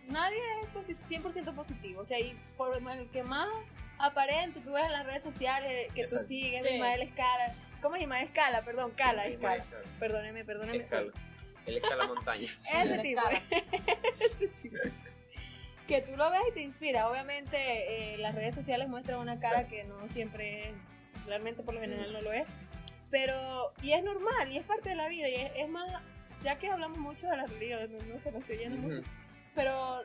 nadie es posi- 100% positivo. O sea, y por el que más aparente tú ves en las redes sociales que Exacto. tú sigues, Sí. Ismael Escala. ¿Cómo es Ismael Escala? Perdón, Cala, Ismael Escala. Escala. Perdóneme, perdóneme. Escala. Él escala montaña. Ese tipo. Ese tipo. Que tú lo ves y te inspira. Obviamente, eh, las redes sociales muestran una cara que no siempre es, realmente por lo general no lo es. Pero, y es normal, y es parte de la vida, y es, es más, ya que hablamos mucho de la religión, no, no se me estoy yendo Ujú. mucho, pero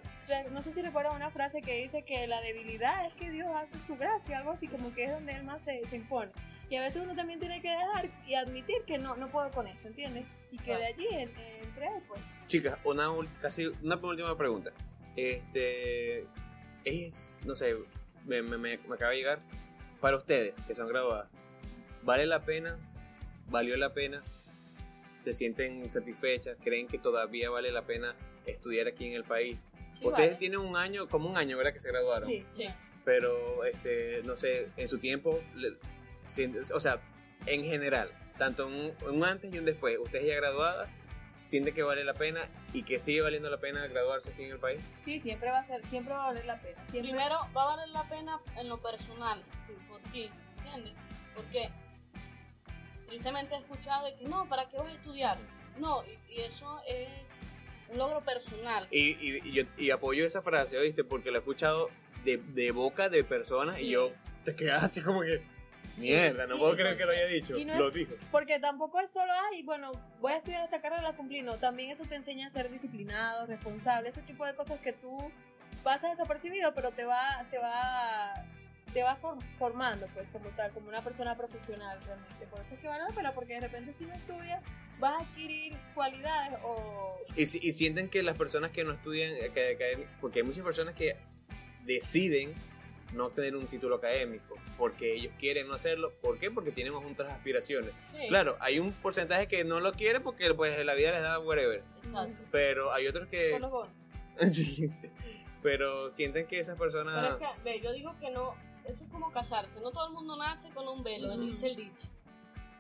no sé si recuerdan una frase que dice que la debilidad es que Dios hace su gracia, algo así, como que es donde Él más se, se impone. Y a veces uno también tiene que dejar y admitir que no, no puedo con esto, ¿entiendes? Y que de allí, en- entre él, pues. Chicas, una casi una última pregunta. Este es, no sé, me, me- me- acaba de llegar. Para ustedes que son graduadas, ¿vale la pena? ¿Valió la pena? ¿Se sienten satisfechas? ¿Creen que todavía vale la pena estudiar aquí en el país? sí ustedes vale. tienen un año, como un año, ¿verdad? Que se graduaron. Sí. Sí. Pero, este, no sé, en su tiempo, o sea, en general, tanto un, un antes y un después, ustedes ya graduadas, sienten que vale la pena y que sigue valiendo la pena graduarse aquí en el país. Sí, siempre va a ser, siempre va a valer la pena. Siempre Primero va a valer la pena en lo personal, sí, por ti, ¿entiendes? Porque tristemente he escuchado de que no, ¿para qué vas a estudiar? No, y, y eso es un logro personal. Y, y, y yo, y apoyo esa frase, ¿oíste? Porque la he escuchado de, de boca de personas y Sí. yo te quedas así como que, mierda, no Sí, puedo creer que lo haya dicho. No lo es- dijo. Porque tampoco es solo, ay, bueno, voy a estudiar esta carrera, la cumplí. No, también eso te enseña a ser disciplinado, responsable, ese tipo de cosas que tú pasas desapercibido, pero te va, te va, te va for- formando, pues, como tal, como una persona profesional realmente. Por eso es que vale la pena, porque de repente si no estudias, vas a adquirir cualidades o... Y sienten que las personas que no estudian, eh, que- que- porque hay muchas personas que deciden no tener un título académico, porque ellos quieren no hacerlo. ¿Por qué? Porque tienen otras aspiraciones. Sí, Claro, hay un porcentaje que no lo quiere porque pues la vida les da whatever. Exacto. Pero hay otros que... Sí. Pero sienten que esas personas... Pero es que, ve, yo digo que no, eso es como casarse. No todo el mundo nace con un velo, dice el dicho.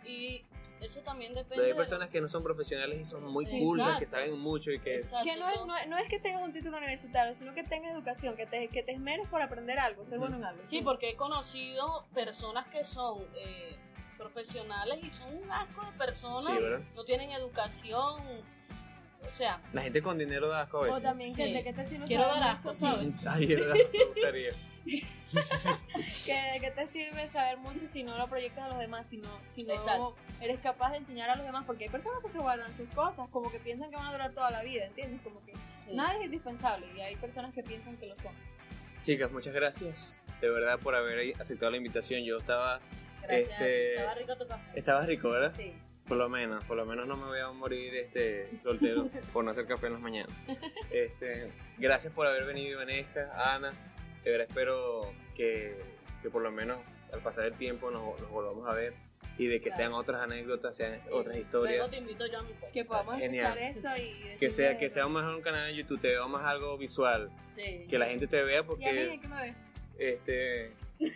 Y eso también depende. Pero hay de- personas que no son profesionales y son muy Sí, cultas, exacto. que saben mucho y que... Exacto, Que no es, no, no es que tengas un título universitario, sino que tengas educación, que te, que te esmeres por aprender algo, ser bueno en algo. Sí, porque he conocido personas que son eh, profesionales y son un asco de personas. Sí, ¿verdad? no tienen educación. O sea, La gente con dinero da asco a O también Sí. que de qué te sirve Quiero saber dar mucho, asco. ¿sabes? Ay, verdad, me gustaría. Que de qué te sirve saber mucho si no lo proyectas a los demás, si no, si no Exacto. eres capaz de enseñar a los demás, porque hay personas que se guardan sus cosas, como que piensan que van a durar toda la vida, ¿entiendes? Como que sí. nada es indispensable y hay personas que piensan que lo son. Chicas, muchas gracias de verdad por haber aceptado la invitación. Yo estaba... Gracias. este- Estaba rico tu café. Estaba rico, ¿verdad? Sí. Por lo menos, por lo menos no me voy a morir este soltero por no hacer café en las mañanas. Este, gracias por haber venido, Vanesca, Ana. De verdad espero que, que por lo menos al pasar el tiempo nos, nos volvamos a ver y de que Claro. sean otras anécdotas, sean otras Luego historias. te invito yo a mi podcast. Que podamos Genial. escuchar esto y Que sea, que sea mejor un canal de YouTube, te veo más algo visual, Sí. que la gente te vea ¿Y a mí porque en qué me ves? este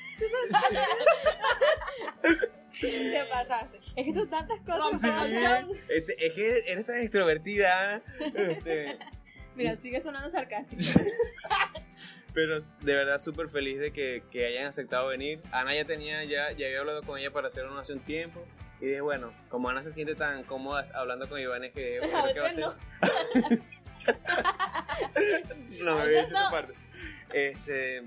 Te pasaste. Es que son tantas cosas. Sí. este, es que eres tan extrovertida, Ana. Este, Mira, sigue sonando sarcástico. Pero de verdad súper feliz de que, que hayan aceptado venir. Ana ya tenía, ya, ya había hablado con ella para hacerlo hace un tiempo. Y dije, bueno, como Ana se siente tan cómoda hablando con Iván, es que bueno, A que va a no. No, me decir esa no. parte. Este,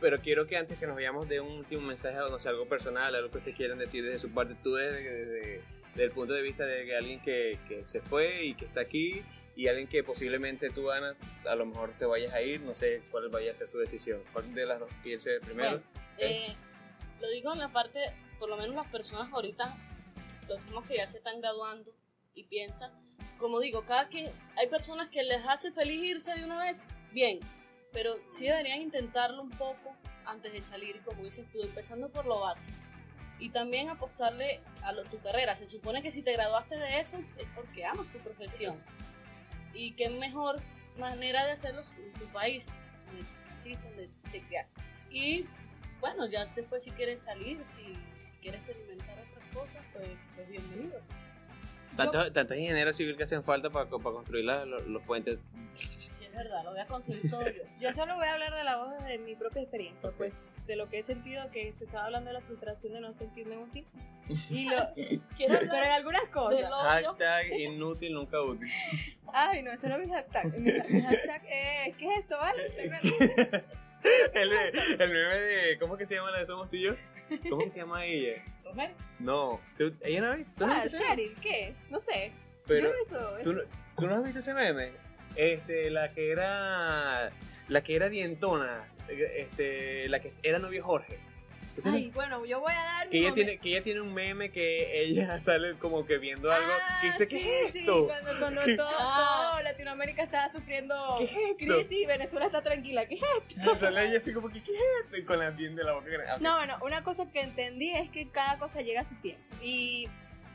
pero quiero que antes que nos vayamos de un último mensaje, o no sé, algo personal, algo que ustedes quieran decir desde su parte, tú desde, desde, desde el punto de vista de alguien que, que se fue y que está aquí, y alguien que posiblemente tú, Ana, a lo mejor te vayas a ir, no sé cuál vaya a ser su decisión. ¿Cuál de las dos piense primero? Bueno, eh, lo digo en la parte, por lo menos las personas ahorita, los mismos que ya se están graduando y piensan, como digo, cada quien, hay personas que les hace feliz irse de una vez, bien, pero sí deberían intentarlo un poco antes de salir, como dices tú, empezando por lo básico. Y también apostarle a lo- tu carrera. Se supone que si te graduaste de eso es porque amas tu profesión. Y qué mejor manera de hacerlo en tu país, donde naciste, donde te criaste. Y bueno, ya después si quieres salir, si, si quieres experimentar otras cosas, pues, pues bienvenido. Tantos tantos ingenieros civiles que hacen falta para, para construir la- los, los puentes. Es verdad, lo voy a construir todo yo. Yo solo voy a hablar de la voz de mi propia experiencia, pues, de lo que he sentido, que te estaba hablando de la frustración de no sentirme útil. Y lo, Quiero pero en algunas cosas. Hashtag inútil, nunca útil. Ay, no, ese no es mi hashtag. Mi, mi hashtag es, ¿qué es esto, vale? El, meme de. ¿Cómo que se llama la de Somos tú y yo? ¿Cómo que se llama ella? Romero. No. ¿Tú- ¿Ella no ha visto? ¿Tú Ah, visto meme? Cheryl, ¿qué? No sé. Pero, Yo no he visto ¿tú, eso. no- tú no has visto ese meme? Este, la que era. La que era dientona. Este, la que era novia Jorge. ¿Tú Ay, bueno, yo voy a dar Que mi ella, tiene, que ella tiene un meme que ella sale como que viendo algo Ah, que dice, sí, ¿qué es sí, esto? cuando, cuando ¿Qué- todo, Ah. todo Latinoamérica estaba sufriendo ¿Qué es crisis y Venezuela está tranquila. ¿Qué es esto? Y sale ella así como que, ¿qué es esto? Y con la diente de la boca. Ah, No, bueno, una cosa que entendí es que cada cosa llega a su tiempo. Y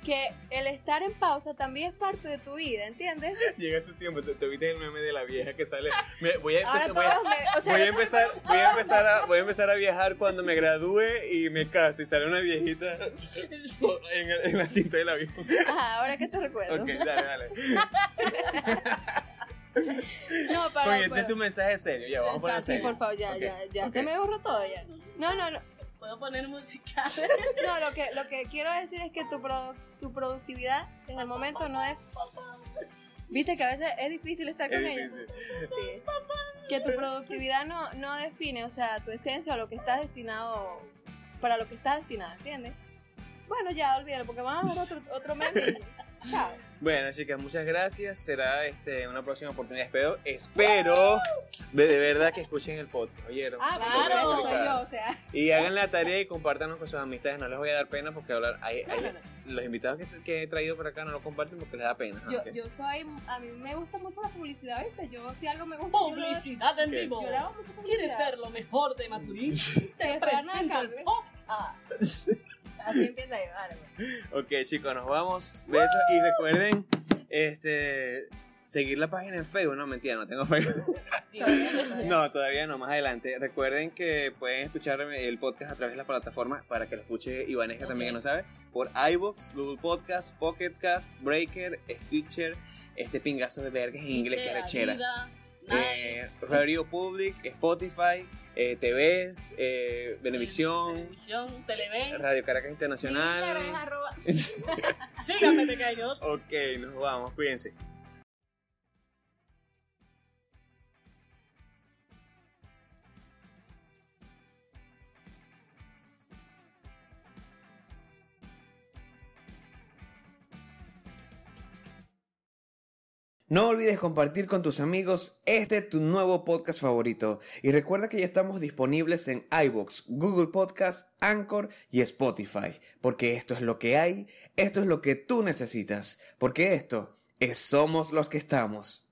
que el estar en pausa también es parte de tu vida, ¿entiendes? Llega su tiempo, te, te viste el meme de la vieja que sale. Me- voy, a empezar, voy, a, todos me- o sea, voy a empezar, voy a empezar a, voy a empezar a viajar cuando me gradúe y me case y sale una viejita en, el- en la cinta del avión. Ajá, ahora que te recuerdo. Ok, dale, dale. No, para, Oye, este es tu mensaje serio, ya, vamos a poner Sí, serio. por favor, ya, ya, ya se me borró todo ya. No, no, no. Puedo poner música. No, lo que, lo que quiero decir es que tu, produ- tu productividad en el momento no es. Viste que a veces es difícil estar con Es ellos. Sí. Que tu productividad no, no define, o sea, tu esencia o lo que estás destinado, para lo que estás destinado, ¿entiendes? Bueno, ya, olvídalo, porque van a ver otro, otro meme. Chao. Bueno, chicas, muchas gracias. Será este, una próxima oportunidad. Espero, espero de, de verdad que escuchen el podcast. ¿Oyeron? Ah, Claro. soy yo, o sea. Y hagan la tarea y compártanos con sus amistades. No les voy a dar pena porque hablar. hay- hay- No, no, los invitados que, que he traído por acá no lo comparten porque les da pena. Yo, yo soy, a mí me gusta mucho la publicidad, ¿viste? Yo, si algo me gusta, yo lo- Publicidad en vivo. yo le hago mucha ¿Quieres ver lo mejor de Maturín? Te nada presento el cambio. podcast. Así empieza vale. pues. Ok, chicos, nos vamos. Besos y recuerden este seguir la página en Facebook. No, mentira, no tengo Facebook. No, todavía no, más adelante. Recuerden que pueden escuchar el podcast a través de las plataformas para que lo escuche Ivanesca también, que no sabe, por iBox, Google Podcast, Pocket Cast, Breaker, Stitcher, este pingazo de vergas en inglés que rechera. Eh, Radio Public, Spotify, eh, TVs, eh, Venevisión, Televisión, Televen. Radio Caracas Instagram Internacional. arroba- Síganme, pequeños. ok, nos vamos, cuídense. No olvides compartir con tus amigos este tu nuevo podcast favorito. Y recuerda que ya estamos disponibles en iBox, Google Podcast, Anchor y Spotify, porque esto es lo que hay, esto es lo que tú necesitas, porque esto es Somos los que estamos.